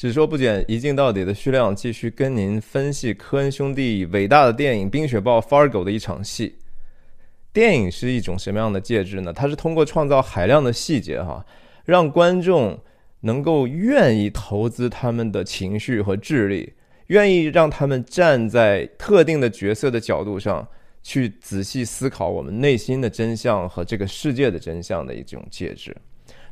只说不剪，一镜到底的徐亮继续跟您分析科恩兄弟伟大的电影《冰雪暴》Fargo 的一场戏。电影是一种什么样的介质呢？它是通过创造海量的细节，哈，让观众能够愿意投资他们的情绪和智力，愿意让他们站在特定的角色的角度上去仔细思考我们内心的真相和这个世界的真相的一种介质。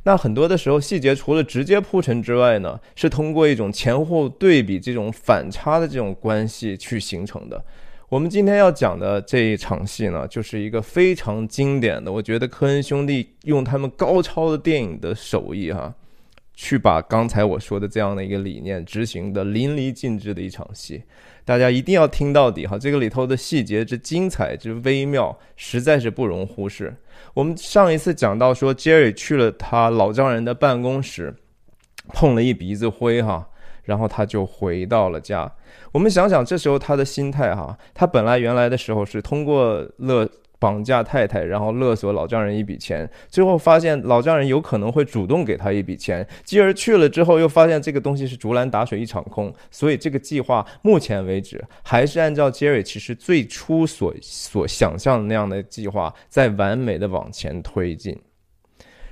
那很多的时候，细节除了直接铺陈之外呢，是通过一种前后对比、这种反差的这种关系去形成的。我们今天要讲的这一场戏呢，就是一个非常经典的。我觉得科恩兄弟用他们高超的电影的手艺，哈，去把刚才我说的这样的一个理念执行的淋漓尽致的一场戏。大家一定要听到底哈，这个里头的细节之精彩之微妙，实在是不容忽视。我们上一次讲到说，Jerry 去了他老丈人的办公室，碰了一鼻子灰，哈。然后他就回到了家。我们想想，这时候他的心态哈，他本来原来的时候是通过了绑架太太，然后勒索老丈人一笔钱，最后发现老丈人有可能会主动给他一笔钱，继而去了之后又发现这个东西是竹篮打水一场空，所以这个计划目前为止还是按照杰瑞其实最初所所想象的那样的计划，在完美的往前推进。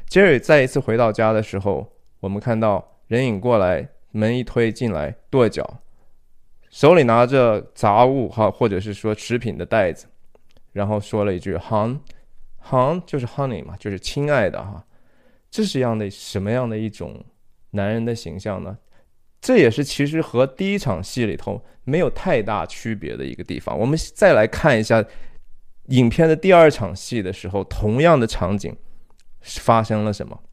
杰瑞再一次回到家的时候，我们看到人影过来。门一推进来，跺脚，手里拿着杂物哈，或者是说食品的袋子，然后说了一句 “hon”，“hon” 就是 “honey” 嘛，就是亲爱的哈。这是样的什么样的一种男人的形象呢？这也是其实和第一场戏里头没有太大区别的一个地方。我们再来看一下影片的第二场戏的时候，同样的场景发生了什么？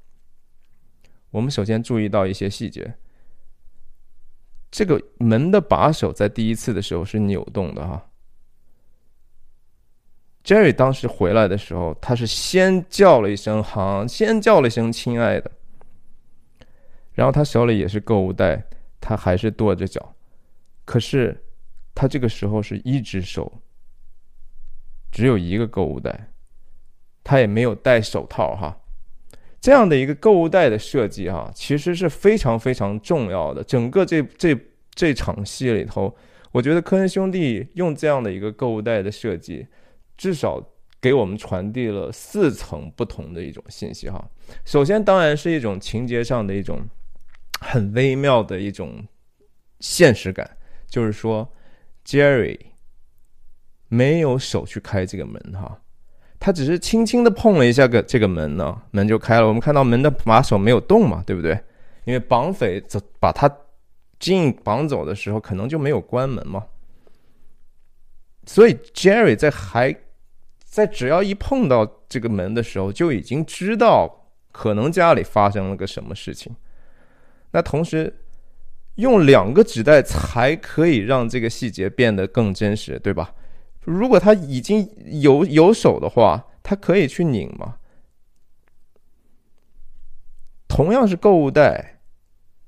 我们首先注意到一些细节。这个门的把手在第一次的时候是扭动的哈。Jerry 当时回来的时候，他是先叫了一声“好”，先叫了一声“亲爱的”，然后他手里也是购物袋，他还是跺着脚，可是他这个时候是一只手，只有一个购物袋，他也没有戴手套哈。这样的一个购物袋的设计，哈，其实是非常非常重要的。整个这这这场戏里头，我觉得科恩兄弟用这样的一个购物袋的设计，至少给我们传递了四层不同的一种信息，哈。首先，当然是一种情节上的一种很微妙的一种现实感，就是说，Jerry 没有手去开这个门，哈。他只是轻轻的碰了一下个这个门呢，门就开了。我们看到门的把手没有动嘛，对不对？因为绑匪走把他进绑走的时候，可能就没有关门嘛。所以 Jerry 在还在只要一碰到这个门的时候，就已经知道可能家里发生了个什么事情。那同时用两个纸袋才可以让这个细节变得更真实，对吧？如果他已经有有手的话，他可以去拧吗？同样是购物袋，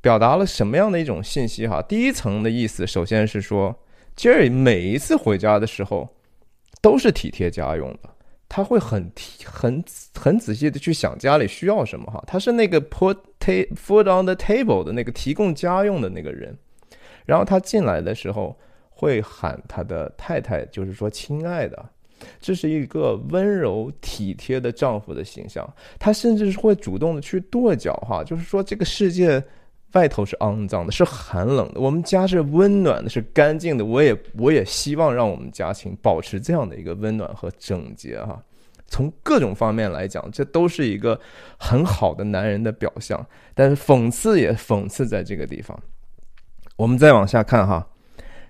表达了什么样的一种信息？哈，第一层的意思，首先是说，Jerry 每一次回家的时候都是体贴家用的，他会很很很仔细的去想家里需要什么。哈，他是那个 put food on the table 的那个提供家用的那个人。然后他进来的时候。会喊他的太太，就是说“亲爱的”，这是一个温柔体贴的丈夫的形象。他甚至是会主动的去跺脚，哈，就是说这个世界外头是肮脏的，是寒冷的，我们家是温暖的，是干净的。我也我也希望让我们家庭保持这样的一个温暖和整洁，哈。从各种方面来讲，这都是一个很好的男人的表象。但是讽刺也讽刺在这个地方。我们再往下看，哈。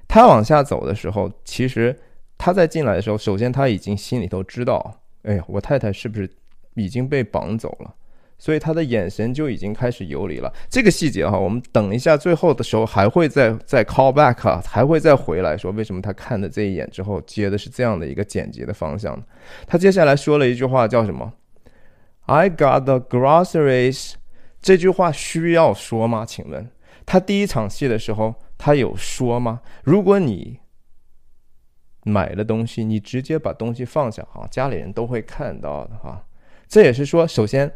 他往下走的时候，其实他在进来的时候，首先他已经心里头知道，哎呀，我太太是不是已经被绑走了？所以他的眼神就已经开始游离了。这个细节哈，我们等一下最后的时候还会再再 call back 啊，还会再回来说为什么他看的这一眼之后接的是这样的一个简洁的方向。他接下来说了一句话叫什么？I got the groceries。这句话需要说吗？请问他第一场戏的时候。他有说吗？如果你买了东西，你直接把东西放下哈，家里人都会看到的哈。这也是说，首先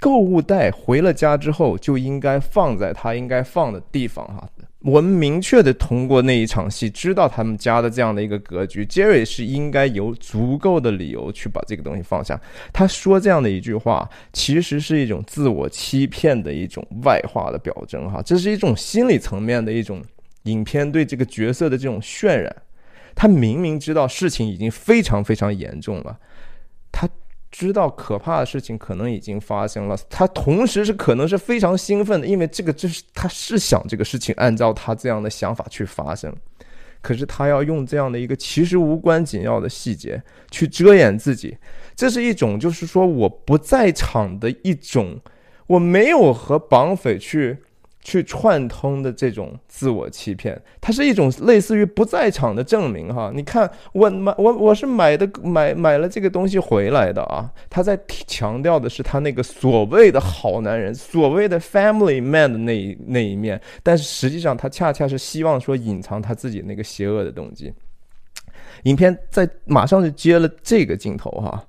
购物袋回了家之后就应该放在他应该放的地方哈。我们明确的通过那一场戏知道他们家的这样的一个格局，Jerry 是应该有足够的理由去把这个东西放下。他说这样的一句话，其实是一种自我欺骗的一种外化的表征哈，这是一种心理层面的一种影片对这个角色的这种渲染。他明明知道事情已经非常非常严重了，知道可怕的事情可能已经发生了，他同时是可能是非常兴奋的，因为这个就是他是想这个事情按照他这样的想法去发生，可是他要用这样的一个其实无关紧要的细节去遮掩自己，这是一种就是说我不在场的一种，我没有和绑匪去。去串通的这种自我欺骗，它是一种类似于不在场的证明哈。你看，我买我我是买的买买了这个东西回来的啊。他在强调的是他那个所谓的好男人，所谓的 family man 的那一那一面，但是实际上他恰恰是希望说隐藏他自己那个邪恶的动机。影片在马上就接了这个镜头哈。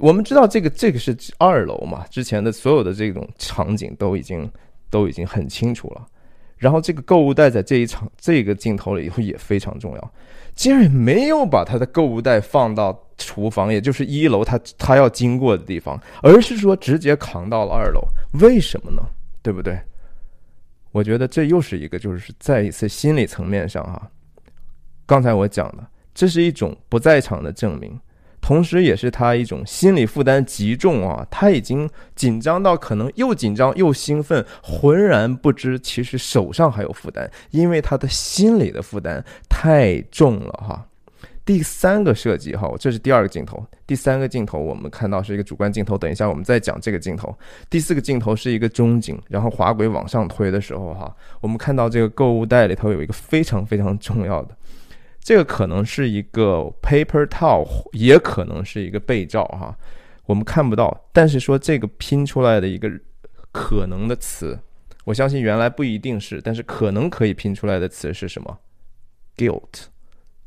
我们知道这个这个是二楼嘛，之前的所有的这种场景都已经。都已经很清楚了，然后这个购物袋在这一场这个镜头里以后也非常重要。杰瑞没有把他的购物袋放到厨房，也就是一楼他他要经过的地方，而是说直接扛到了二楼。为什么呢？对不对？我觉得这又是一个，就是在一次心理层面上哈，刚才我讲的，这是一种不在场的证明。同时，也是他一种心理负担极重啊！他已经紧张到可能又紧张又兴奋，浑然不知其实手上还有负担，因为他的心理的负担太重了哈。第三个设计哈，这是第二个镜头，第三个镜头我们看到是一个主观镜头，等一下我们再讲这个镜头。第四个镜头是一个中景，然后滑轨往上推的时候哈，我们看到这个购物袋里头有一个非常非常重要的。这个可能是一个 paper towel，也可能是一个被罩哈，我们看不到。但是说这个拼出来的一个可能的词，我相信原来不一定是，但是可能可以拼出来的词是什么？guilt，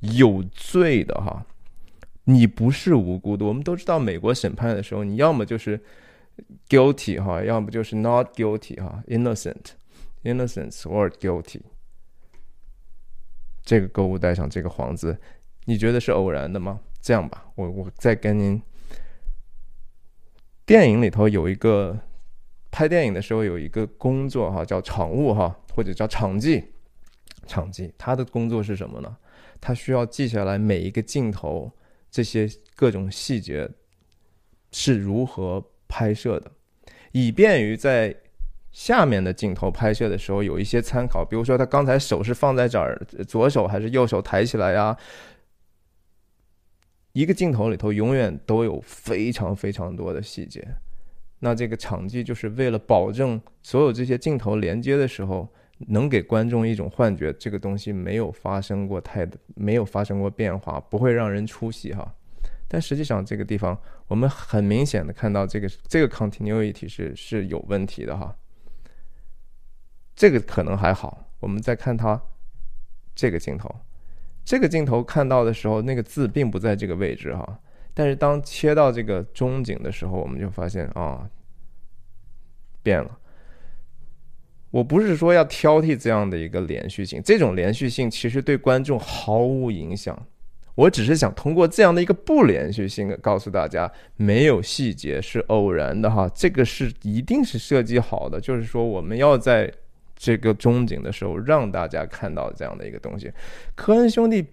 有罪的哈，你不是无辜的。我们都知道，美国审判的时候，你要么就是 guilty 哈，要么就是 not guilty 哈，innocent，innocence or guilty。这个购物袋上这个黄字，你觉得是偶然的吗？这样吧，我我再跟您，电影里头有一个拍电影的时候有一个工作哈，叫场务哈，或者叫场记，场记，他的工作是什么呢？他需要记下来每一个镜头这些各种细节是如何拍摄的，以便于在。下面的镜头拍摄的时候有一些参考，比如说他刚才手是放在这儿，左手还是右手抬起来呀？一个镜头里头永远都有非常非常多的细节。那这个场记就是为了保证所有这些镜头连接的时候，能给观众一种幻觉，这个东西没有发生过太没有发生过变化，不会让人出戏哈。但实际上这个地方我们很明显的看到，这个这个 continuity 是是有问题的哈。这个可能还好，我们再看它这个镜头，这个镜头看到的时候，那个字并不在这个位置哈。但是当切到这个中景的时候，我们就发现啊，变了。我不是说要挑剔这样的一个连续性，这种连续性其实对观众毫无影响。我只是想通过这样的一个不连续性，告诉大家，没有细节是偶然的哈，这个是一定是设计好的，就是说我们要在。这个中景的时候，让大家看到这样的一个东西。科恩兄弟，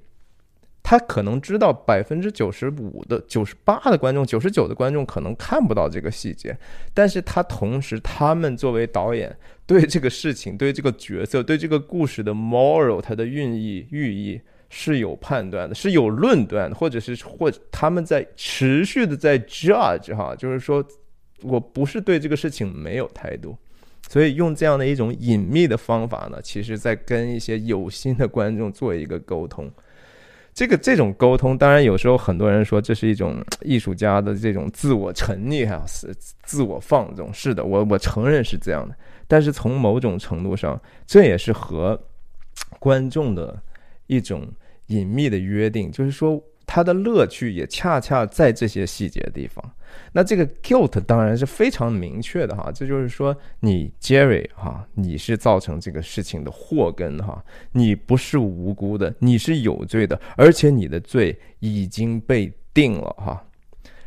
他可能知道百分之九十五的、九十八的观众、九十九的观众可能看不到这个细节，但是他同时，他们作为导演，对这个事情、对这个角色、对这个故事的 moral，它的寓意、寓意是有判断的，是有论断的，或者是或他们在持续的在 judge 哈，就是说我不是对这个事情没有态度。所以用这样的一种隐秘的方法呢，其实在跟一些有心的观众做一个沟通。这个这种沟通，当然有时候很多人说这是一种艺术家的这种自我沉溺哈，是自我放纵。是的，我我承认是这样的。但是从某种程度上，这也是和观众的一种隐秘的约定，就是说。他的乐趣也恰恰在这些细节地方。那这个 guilt 当然是非常明确的哈，这就是说你 Jerry 哈，你是造成这个事情的祸根哈，你不是无辜的，你是有罪的，而且你的罪已经被定了哈。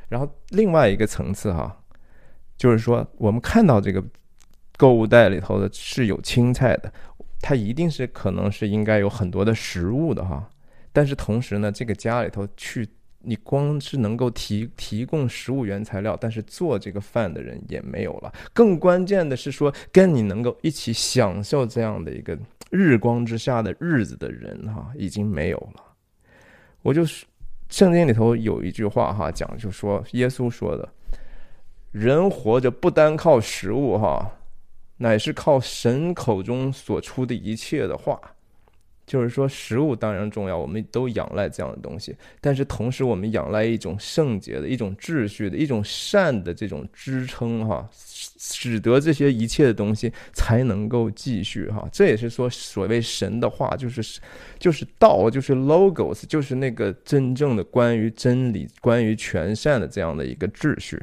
然后另外一个层次哈，就是说我们看到这个购物袋里头的是有青菜的，它一定是可能是应该有很多的食物的哈。但是同时呢，这个家里头去，你光是能够提提供食物原材料，但是做这个饭的人也没有了。更关键的是说，跟你能够一起享受这样的一个日光之下的日子的人哈，已经没有了。我就是圣经里头有一句话哈，讲就说耶稣说的，人活着不单靠食物哈，乃是靠神口中所出的一切的话。就是说，食物当然重要，我们都仰赖这样的东西。但是同时，我们仰赖一种圣洁的、一种秩序的、一种善的这种支撑，哈，使得这些一切的东西才能够继续，哈。这也是说，所谓神的话，就是就是道，就是 logos，就是那个真正的关于真理、关于全善的这样的一个秩序，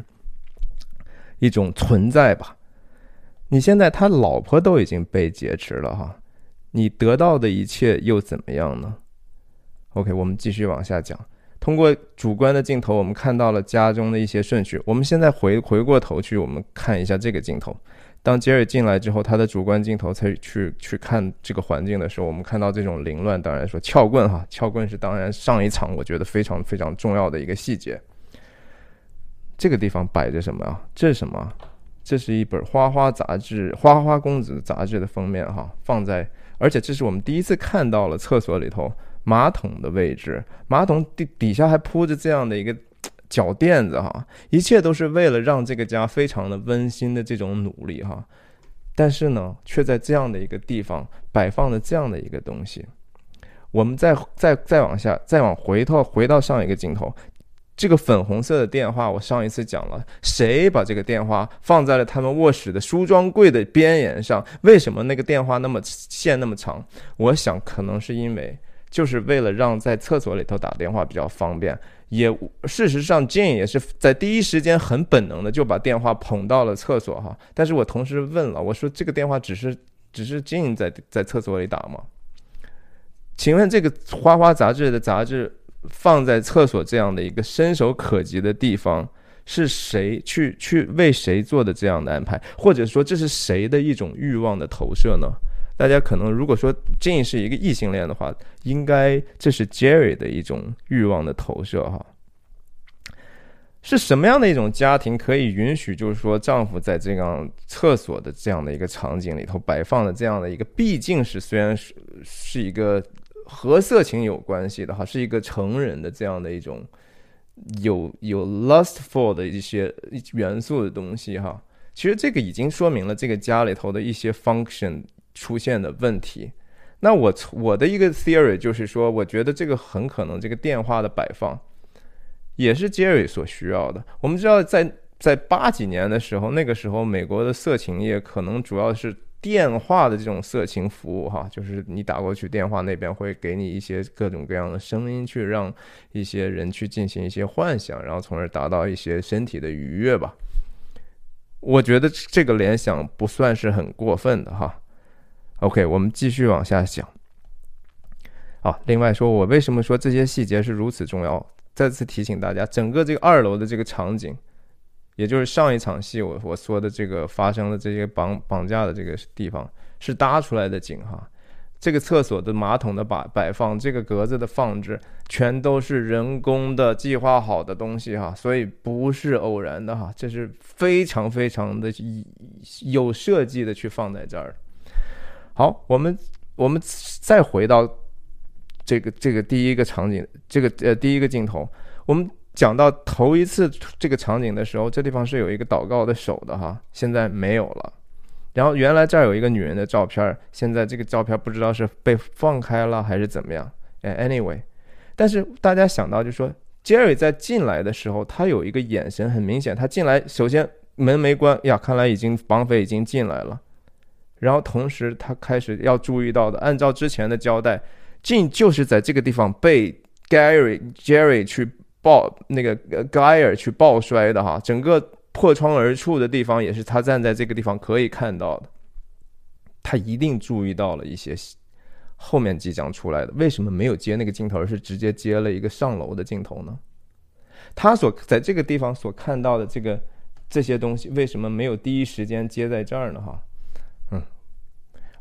一种存在吧。你现在他老婆都已经被劫持了，哈。你得到的一切又怎么样呢？OK，我们继续往下讲。通过主观的镜头，我们看到了家中的一些顺序。我们现在回回过头去，我们看一下这个镜头。当杰瑞进来之后，他的主观镜头才去去看这个环境的时候，我们看到这种凌乱。当然说撬棍哈，撬棍是当然上一场我觉得非常非常重要的一个细节。这个地方摆着什么啊？这是什么？这是一本花花杂志，花花公子杂志的封面哈，放在。而且这是我们第一次看到了厕所里头马桶的位置，马桶底底下还铺着这样的一个脚垫子哈，一切都是为了让这个家非常的温馨的这种努力哈。但是呢，却在这样的一个地方摆放了这样的一个东西。我们再再再往下，再往回头回到上一个镜头。这个粉红色的电话，我上一次讲了，谁把这个电话放在了他们卧室的梳妆柜的边沿上？为什么那个电话那么线那么长？我想可能是因为就是为了让在厕所里头打电话比较方便。也事实上，Jane 也是在第一时间很本能的就把电话捧到了厕所哈。但是我同时问了，我说这个电话只是只是 Jane 在在厕所里打吗？请问这个花花杂志的杂志？放在厕所这样的一个伸手可及的地方，是谁去去为谁做的这样的安排？或者说这是谁的一种欲望的投射呢？大家可能如果说 Jane 是一个异性恋的话，应该这是 Jerry 的一种欲望的投射哈。是什么样的一种家庭可以允许，就是说丈夫在这样厕所的这样的一个场景里头摆放的这样的一个，毕竟是虽然是是一个。和色情有关系的哈，是一个成人的这样的一种有有 lustful 的一些元素的东西哈。其实这个已经说明了这个家里头的一些 function 出现的问题。那我我的一个 theory 就是说，我觉得这个很可能这个电话的摆放也是 Jerry 所需要的。我们知道，在在八几年的时候，那个时候美国的色情业可能主要是。电话的这种色情服务，哈，就是你打过去，电话那边会给你一些各种各样的声音，去让一些人去进行一些幻想，然后从而达到一些身体的愉悦吧。我觉得这个联想不算是很过分的哈。OK，我们继续往下讲。好，另外说，我为什么说这些细节是如此重要？再次提醒大家，整个这个二楼的这个场景。也就是上一场戏我我说的这个发生的这些绑绑架的这个地方是搭出来的景哈，这个厕所的马桶的摆摆放，这个格子的放置，全都是人工的计划好的东西哈，所以不是偶然的哈，这是非常非常的有设计的去放在这儿。好，我们我们再回到这个这个第一个场景，这个呃第一个镜头，我们。讲到头一次这个场景的时候，这地方是有一个祷告的手的哈，现在没有了。然后原来这儿有一个女人的照片，现在这个照片不知道是被放开了还是怎么样。哎，anyway，但是大家想到就说，Jerry 在进来的时候，他有一个眼神很明显，他进来首先门没关呀，看来已经绑匪已经进来了。然后同时他开始要注意到的，按照之前的交代，进就是在这个地方被。Gary Jerry 去抱那个 Guy 去抱摔的哈，整个破窗而出的地方也是他站在这个地方可以看到的。他一定注意到了一些后面即将出来的，为什么没有接那个镜头，而是直接接了一个上楼的镜头呢？他所在这个地方所看到的这个这些东西，为什么没有第一时间接在这儿呢？哈，嗯，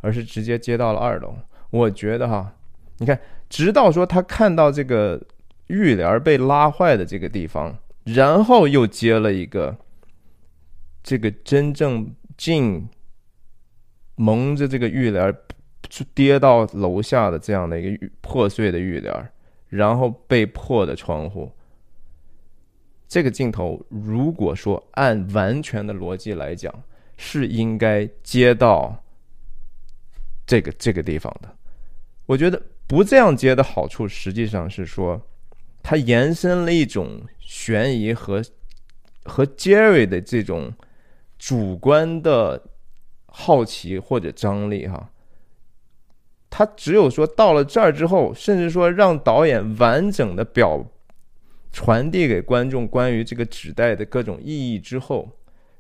而是直接接到了二楼。我觉得哈，你看，直到说他看到这个浴帘被拉坏的这个地方，然后又接了一个这个真正进。蒙着这个浴帘，跌到楼下的这样的一个破碎的浴帘，然后被破的窗户。这个镜头，如果说按完全的逻辑来讲，是应该接到这个这个地方的。我觉得不这样接的好处，实际上是说，它延伸了一种悬疑和和 Jerry 的这种主观的。好奇或者张力，哈，他只有说到了这儿之后，甚至说让导演完整的表传递给观众关于这个纸袋的各种意义之后，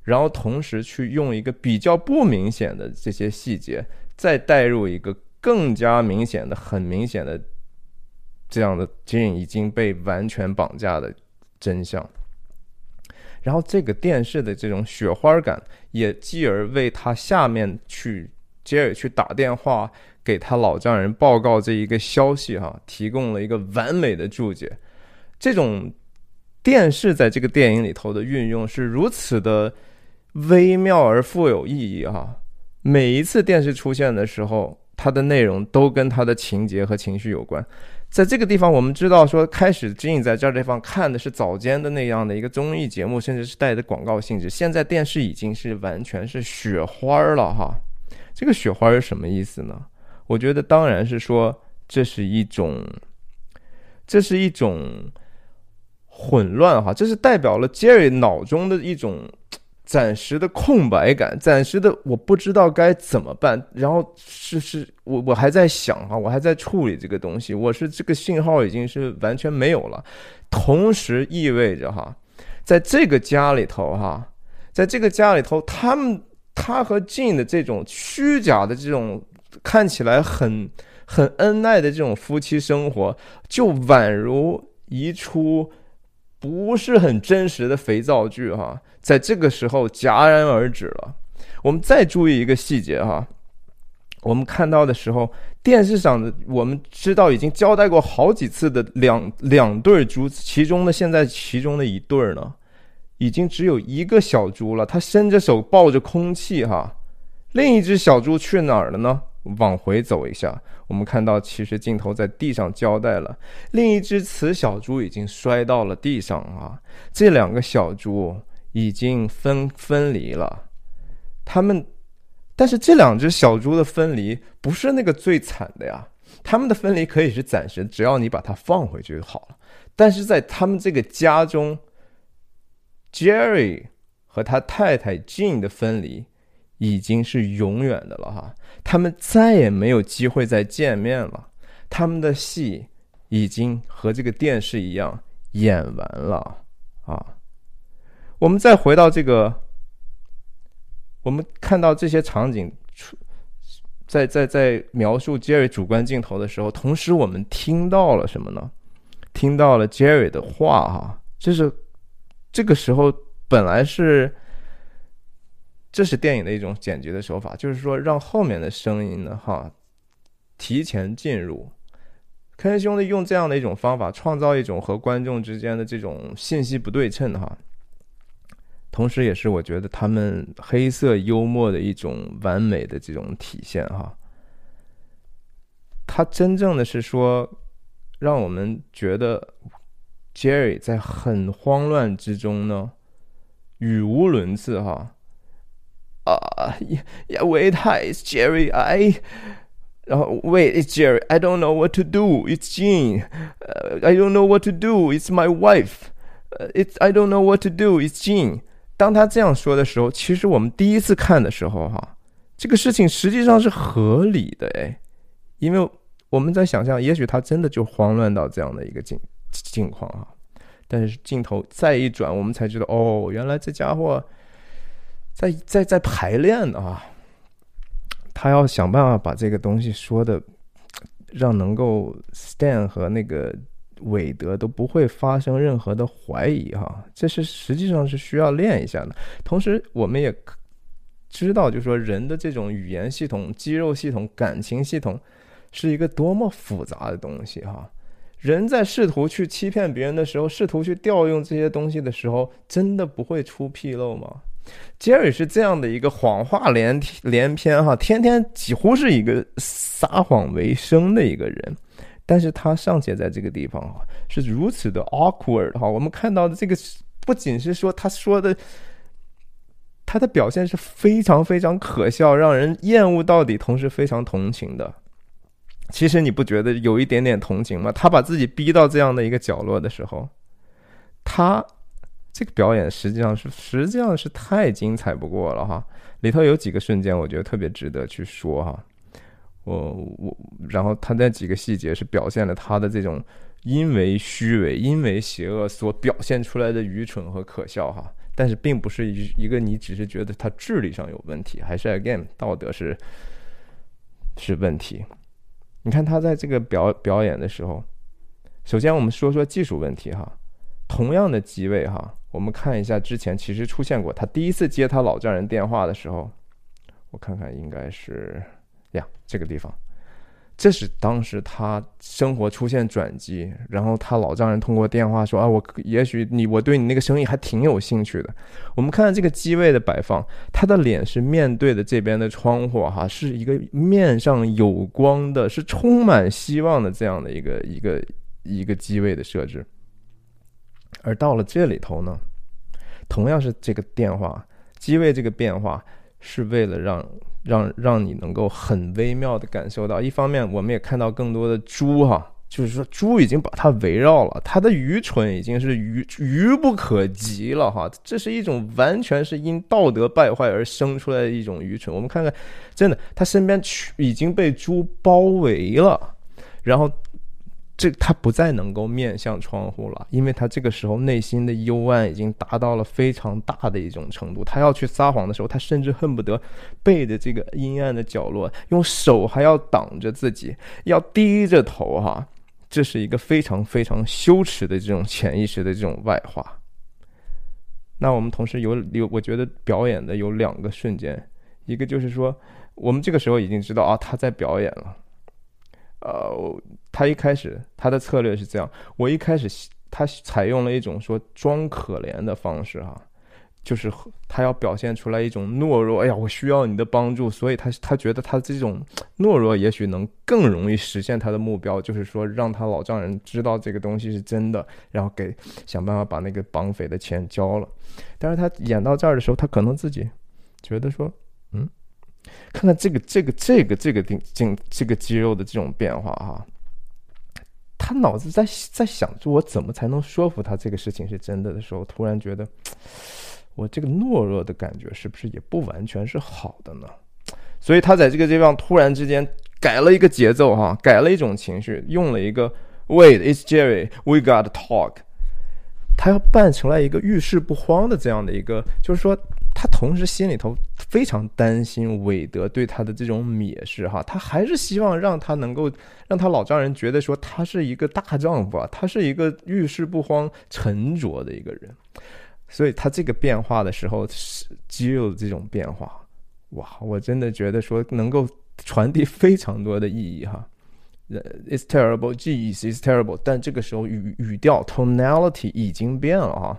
然后同时去用一个比较不明显的这些细节，再带入一个更加明显的、很明显的这样的金已经被完全绑架的真相。然后这个电视的这种雪花感，也继而为他下面去杰尔去打电话给他老丈人报告这一个消息哈，提供了一个完美的注解。这种电视在这个电影里头的运用是如此的微妙而富有意义哈。每一次电视出现的时候，它的内容都跟它的情节和情绪有关。在这个地方，我们知道说，开始 Jin 在这地方看的是早间的那样的一个综艺节目，甚至是带着广告性质。现在电视已经是完全是雪花了哈。这个雪花是什么意思呢？我觉得当然是说，这是一种，这是一种混乱哈，这是代表了 Jerry 脑中的一种。暂时的空白感，暂时的我不知道该怎么办。然后是是，我我还在想哈，我还在处理这个东西。我是这个信号已经是完全没有了，同时意味着哈，在这个家里头哈，在这个家里头，他们他和静的这种虚假的这种看起来很很恩爱的这种夫妻生活，就宛如一出。不是很真实的肥皂剧哈，在这个时候戛然而止了。我们再注意一个细节哈，我们看到的时候，电视上的我们知道已经交代过好几次的两两对猪，其中的现在其中的一对呢，已经只有一个小猪了，它伸着手抱着空气哈，另一只小猪去哪儿了呢？往回走一下，我们看到其实镜头在地上交代了，另一只雌小猪已经摔到了地上啊，这两个小猪已经分分离了，他们，但是这两只小猪的分离不是那个最惨的呀，他们的分离可以是暂时，只要你把它放回去就好了，但是在他们这个家中，Jerry 和他太太 Jean 的分离。已经是永远的了哈，他们再也没有机会再见面了，他们的戏已经和这个电视一样演完了啊。我们再回到这个，我们看到这些场景出在在在描述 Jerry 主观镜头的时候，同时我们听到了什么呢？听到了 Jerry 的话哈，就是这个时候本来是。这是电影的一种剪辑的手法，就是说让后面的声音呢，哈，提前进入。科恩兄弟用这样的一种方法，创造一种和观众之间的这种信息不对称，哈。同时，也是我觉得他们黑色幽默的一种完美的这种体现，哈。他真正的是说，让我们觉得 Jerry 在很慌乱之中呢，语无伦次，哈。啊，Yeah, wait, hi, it's Jerry. I，然后 Wait, it's Jerry. I don't know what to do. It's Jean. I don't know what to do. It's my wife. It's I don't know what to do. It's Jean. 当他这样说的时候，其实我们第一次看的时候，哈，这个事情实际上是合理的，哎，因为我们在想象，也许他真的就慌乱到这样的一个境境况啊。但是镜头再一转，我们才知道，哦，原来这家伙在在在排练啊！他要想办法把这个东西说的，让能够 Stan 和那个韦德都不会发生任何的怀疑哈。这是实际上是需要练一下的。同时，我们也知道，就是说人的这种语言系统、肌肉系统、感情系统是一个多么复杂的东西哈。人在试图去欺骗别人的时候，试图去调用这些东西的时候，真的不会出纰漏吗杰瑞是这样的一个谎话连连篇哈，天天几乎是一个撒谎为生的一个人，但是他尚且在这个地方哈是如此的 awkward 哈。我们看到的这个不仅是说他说的，他的表现是非常非常可笑，让人厌恶到底，同时非常同情的。其实你不觉得有一点点同情吗？他把自己逼到这样的一个角落的时候，他这个表演实际上是实际上是太精彩不过了哈。里头有几个瞬间，我觉得特别值得去说哈。我我，然后他那几个细节是表现了他的这种因为虚伪、因为邪恶所表现出来的愚蠢和可笑哈。但是并不是一一个你只是觉得他智力上有问题，还是 again 道德是是问题。你看他在这个表表演的时候，首先我们说说技术问题哈。同样的机位哈，我们看一下之前其实出现过，他第一次接他老丈人电话的时候，我看看应该是呀这个地方。这是当时他生活出现转机，然后他老丈人通过电话说：“啊，我也许你我对你那个生意还挺有兴趣的。”我们看看这个机位的摆放，他的脸是面对的这边的窗户，哈，是一个面上有光的，是充满希望的这样的一个一个一个机位的设置。而到了这里头呢，同样是这个变化机位这个变化，是为了让。让让你能够很微妙的感受到，一方面我们也看到更多的猪哈，就是说猪已经把它围绕了，它的愚蠢已经是愚愚不可及了哈，这是一种完全是因道德败坏而生出来的一种愚蠢。我们看看，真的，他身边已经被猪包围了，然后。这他不再能够面向窗户了，因为他这个时候内心的幽暗已经达到了非常大的一种程度。他要去撒谎的时候，他甚至恨不得背着这个阴暗的角落，用手还要挡着自己，要低着头哈。这是一个非常非常羞耻的这种潜意识的这种外化。那我们同时有有，我觉得表演的有两个瞬间，一个就是说，我们这个时候已经知道啊，他在表演了。呃，他一开始他的策略是这样，我一开始他采用了一种说装可怜的方式哈，就是他要表现出来一种懦弱，哎呀，我需要你的帮助，所以他他觉得他这种懦弱也许能更容易实现他的目标，就是说让他老丈人知道这个东西是真的，然后给想办法把那个绑匪的钱交了。但是他演到这儿的时候，他可能自己觉得说，看看这个这个这个这个顶颈这个肌肉的这种变化哈，他脑子在在想着我怎么才能说服他这个事情是真的的时候，突然觉得 我这个懦弱的感觉是不是也不完全是好的呢？所以他在这个地方突然之间改了一个节奏哈，改了一种情绪，用了一个 Wait, it's Jerry, we got to talk。他要扮成了一个遇事不慌的这样的一个，就是说。他同时心里头非常担心韦德对他的这种蔑视，哈，他还是希望让他能够让他老丈人觉得说他是一个大丈夫啊，他是一个遇事不慌、沉着的一个人，所以他这个变化的时候是肌肉的这种变化，哇，我真的觉得说能够传递非常多的意义哈。It's terrible，ge is terrible，但这个时候语语调 tonality 已经变了哈。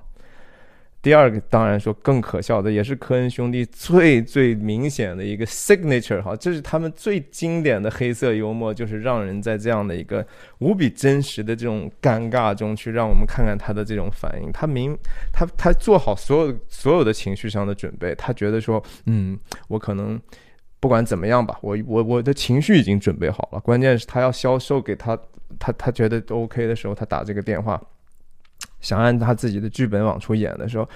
第二个当然说更可笑的，也是科恩兄弟最最明显的一个 signature 哈，这是他们最经典的黑色幽默，就是让人在这样的一个无比真实的这种尴尬中去让我们看看他的这种反应。他明他他做好所有所有的情绪上的准备，他觉得说，嗯，我可能不管怎么样吧，我我我的情绪已经准备好了。关键是他要销售给他，他他觉得 OK 的时候，他打这个电话。想按他自己的剧本往出演的时候，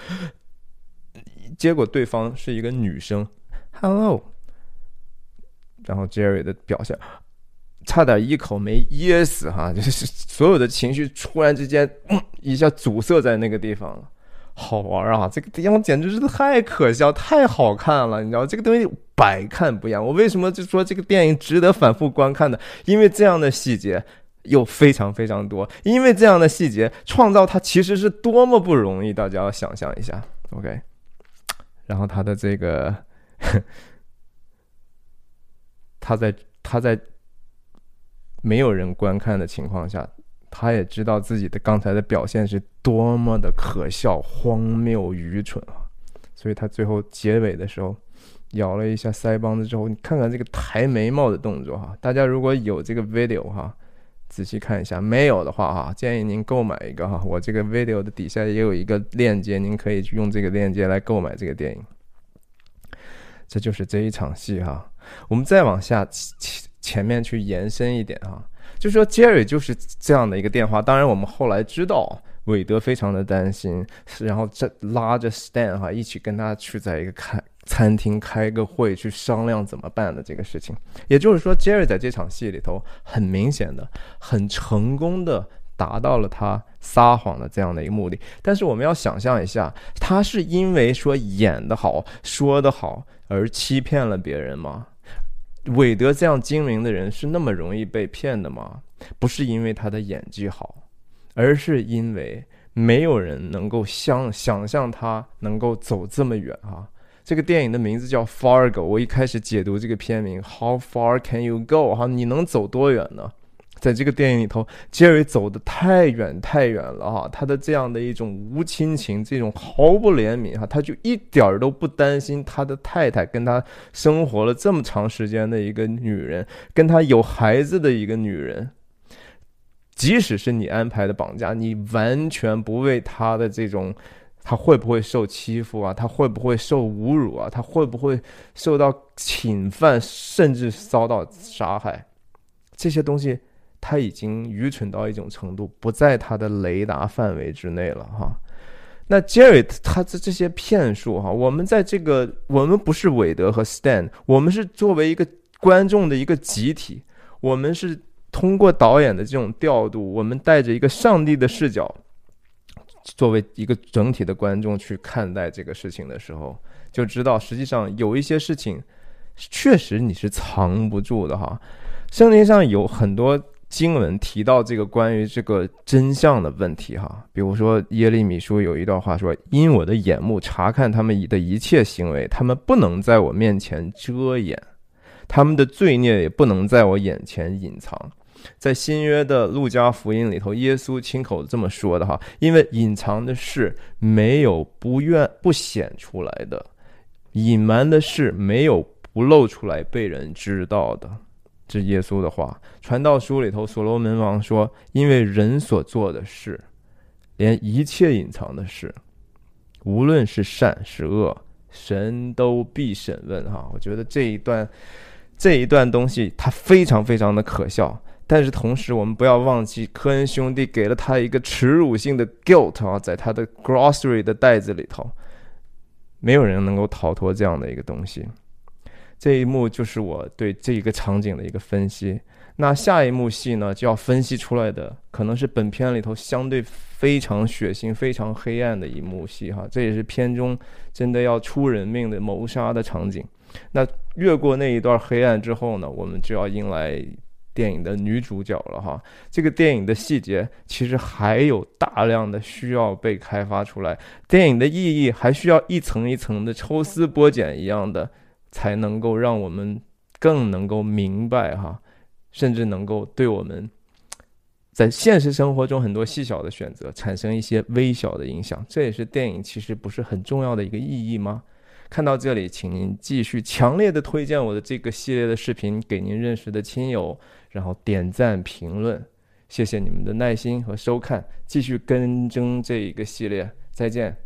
结果对方是一个女生，Hello，然后 Jerry 的表现，差点一口没噎死哈，就是所有的情绪突然之间一下阻塞在那个地方了。好玩啊！这个地方简直是太可笑、太好看了，你知道这个东西百看不厌。我为什么就说这个电影值得反复观看呢？因为这样的细节又非常非常多，因为这样的细节创造它其实是多么不容易，大家要想象一下。OK，然后他的这个，他在他在没有人观看的情况下。他也知道自己的刚才的表现是多么的可笑、荒谬、愚蠢啊！所以他最后结尾的时候咬了一下腮帮子之后，你看看这个抬眉毛的动作哈。大家如果有这个 video 哈，仔细看一下；没有的话哈，建议您购买一个哈。我这个 video 的底下也有一个链接，您可以用这个链接来购买这个电影。这就是这一场戏哈。我们再往下前前面去延伸一点哈。就说 Jerry 就是这样的一个电话，当然我们后来知道韦德非常的担心，然后这拉着 Stan 哈一起跟他去在一个看餐厅开个会去商量怎么办的这个事情。也就是说，Jerry 在这场戏里头很明显的、很成功的达到了他撒谎的这样的一个目的。但是我们要想象一下，他是因为说演的好、说的好而欺骗了别人吗？韦德这样精明的人是那么容易被骗的吗？不是因为他的演技好，而是因为没有人能够想想象他能够走这么远啊！这个电影的名字叫《Fargo》，我一开始解读这个片名，How far can you go？哈，你能走多远呢？在这个电影里头，杰瑞走的太远太远了哈，他的这样的一种无亲情，这种毫不怜悯哈，他就一点儿都不担心他的太太跟他生活了这么长时间的一个女人，跟他有孩子的一个女人，即使是你安排的绑架，你完全不为他的这种，他会不会受欺负啊？他会不会受侮辱啊？他会不会受到侵犯，甚至遭到杀害？这些东西。他已经愚蠢到一种程度，不在他的雷达范围之内了哈。那 Jerry 他的这些骗术哈，我们在这个我们不是韦德和 Stan，我们是作为一个观众的一个集体，我们是通过导演的这种调度，我们带着一个上帝的视角，作为一个整体的观众去看待这个事情的时候，就知道实际上有一些事情确实你是藏不住的哈。圣经上有很多。经文提到这个关于这个真相的问题，哈，比如说耶利米书有一段话说：“因我的眼目查看他们的一切行为，他们不能在我面前遮掩，他们的罪孽也不能在我眼前隐藏。”在新约的路加福音里头，耶稣亲口这么说的，哈，因为隐藏的事没有不愿不显出来的，隐瞒的事没有不露出来被人知道的。这耶稣的话，《传道书》里头，所罗门王说：“因为人所做的事，连一切隐藏的事，无论是善是恶，神都必审问。”哈，我觉得这一段这一段东西，它非常非常的可笑。但是同时，我们不要忘记，科恩兄弟给了他一个耻辱性的 guilt 啊，在他的 grocery 的袋子里头，没有人能够逃脱这样的一个东西。这一幕就是我对这一个场景的一个分析。那下一幕戏呢，就要分析出来的可能是本片里头相对非常血腥、非常黑暗的一幕戏哈。这也是片中真的要出人命的谋杀的场景。那越过那一段黑暗之后呢，我们就要迎来电影的女主角了哈。这个电影的细节其实还有大量的需要被开发出来，电影的意义还需要一层一层的抽丝剥茧一样的。才能够让我们更能够明白哈，甚至能够对我们在现实生活中很多细小的选择产生一些微小的影响。这也是电影其实不是很重要的一个意义吗？看到这里，请您继续强烈的推荐我的这个系列的视频给您认识的亲友，然后点赞评论。谢谢你们的耐心和收看，继续跟踪这一个系列。再见。